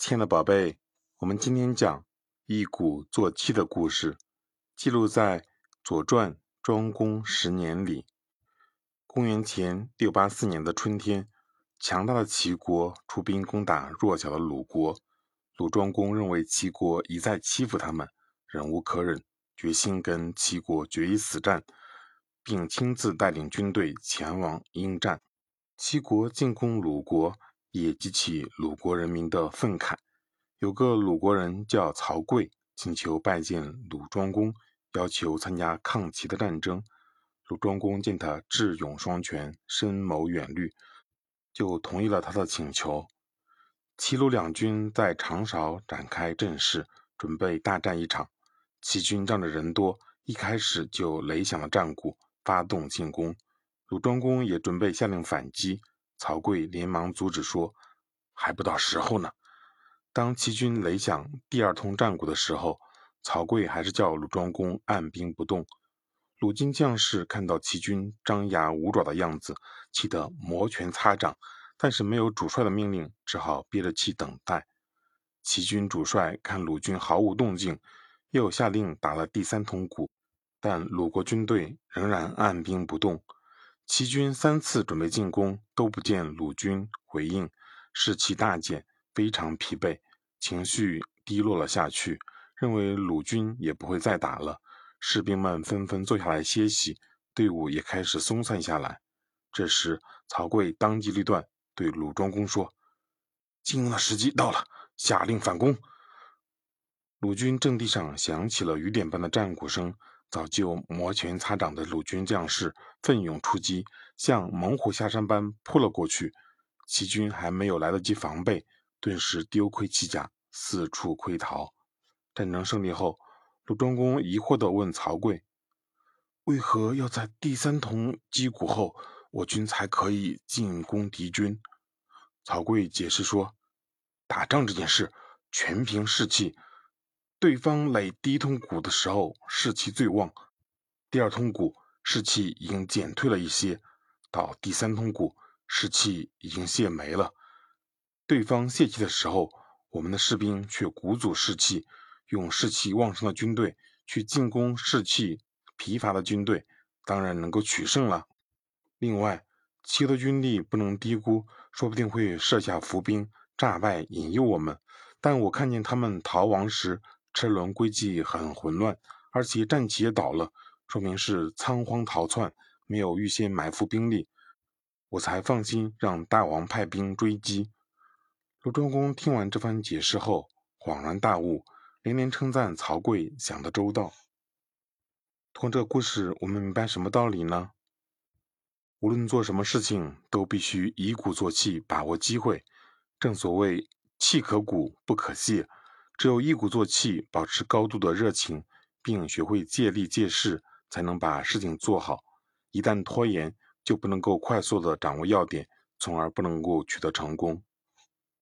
亲爱的宝贝，我们今天讲一鼓作气的故事，记录在《左传》庄公十年里。公元前六八四年的春天，强大的齐国出兵攻打弱小的鲁国。鲁庄公认为齐国一再欺负他们，忍无可忍，决心跟齐国决一死战，并亲自带领军队前往应战。齐国进攻鲁国。也激起鲁国人民的愤慨。有个鲁国人叫曹刿，请求拜见鲁庄公，要求参加抗齐的战争。鲁庄公见他智勇双全，深谋远虑，就同意了他的请求。齐鲁两军在长勺展开阵势，准备大战一场。齐军仗着人多，一开始就擂响了战鼓，发动进攻。鲁庄公也准备下令反击。曹刿连忙阻止说：“还不到时候呢。”当齐军擂响第二通战鼓的时候，曹刿还是叫鲁庄公按兵不动。鲁军将士看到齐军张牙舞爪的样子，气得摩拳擦掌，但是没有主帅的命令，只好憋着气等待。齐军主帅看鲁军毫无动静，又下令打了第三通鼓，但鲁国军队仍然按兵不动。齐军三次准备进攻，都不见鲁军回应，士气大减，非常疲惫，情绪低落了下去，认为鲁军也不会再打了。士兵们纷纷坐下来歇息，队伍也开始松散下来。这时，曹刿当机立断，对鲁庄公说：“进攻的时机到了，下令反攻。”鲁军阵地上响起了雨点般的战鼓声。早就摩拳擦掌的鲁军将士奋勇出击，像猛虎下山般扑了过去。齐军还没有来得及防备，顿时丢盔弃甲，四处溃逃。战争胜利后，鲁庄公疑惑地问曹刿：“为何要在第三通击鼓后，我军才可以进攻敌军？”曹刿解释说：“打仗这件事，全凭士气。”对方垒第一通鼓的时候士气最旺，第二通鼓士气已经减退了一些，到第三通鼓士气已经泄没了。对方泄气的时候，我们的士兵却鼓足士气，用士气旺盛的军队去进攻士气疲乏的军队，当然能够取胜了。另外，齐的军力不能低估，说不定会设下伏兵，诈败引诱我们。但我看见他们逃亡时。车轮归迹很混乱，而且战旗也倒了，说明是仓皇逃窜，没有预先埋伏兵力，我才放心让大王派兵追击。鲁庄公听完这番解释后，恍然大悟，连连称赞曹刿想得周到。通过这故事，我们明白什么道理呢？无论做什么事情，都必须以鼓作气，把握机会。正所谓气可鼓，不可泄。只有一鼓作气，保持高度的热情，并学会借力借势，才能把事情做好。一旦拖延，就不能够快速的掌握要点，从而不能够取得成功。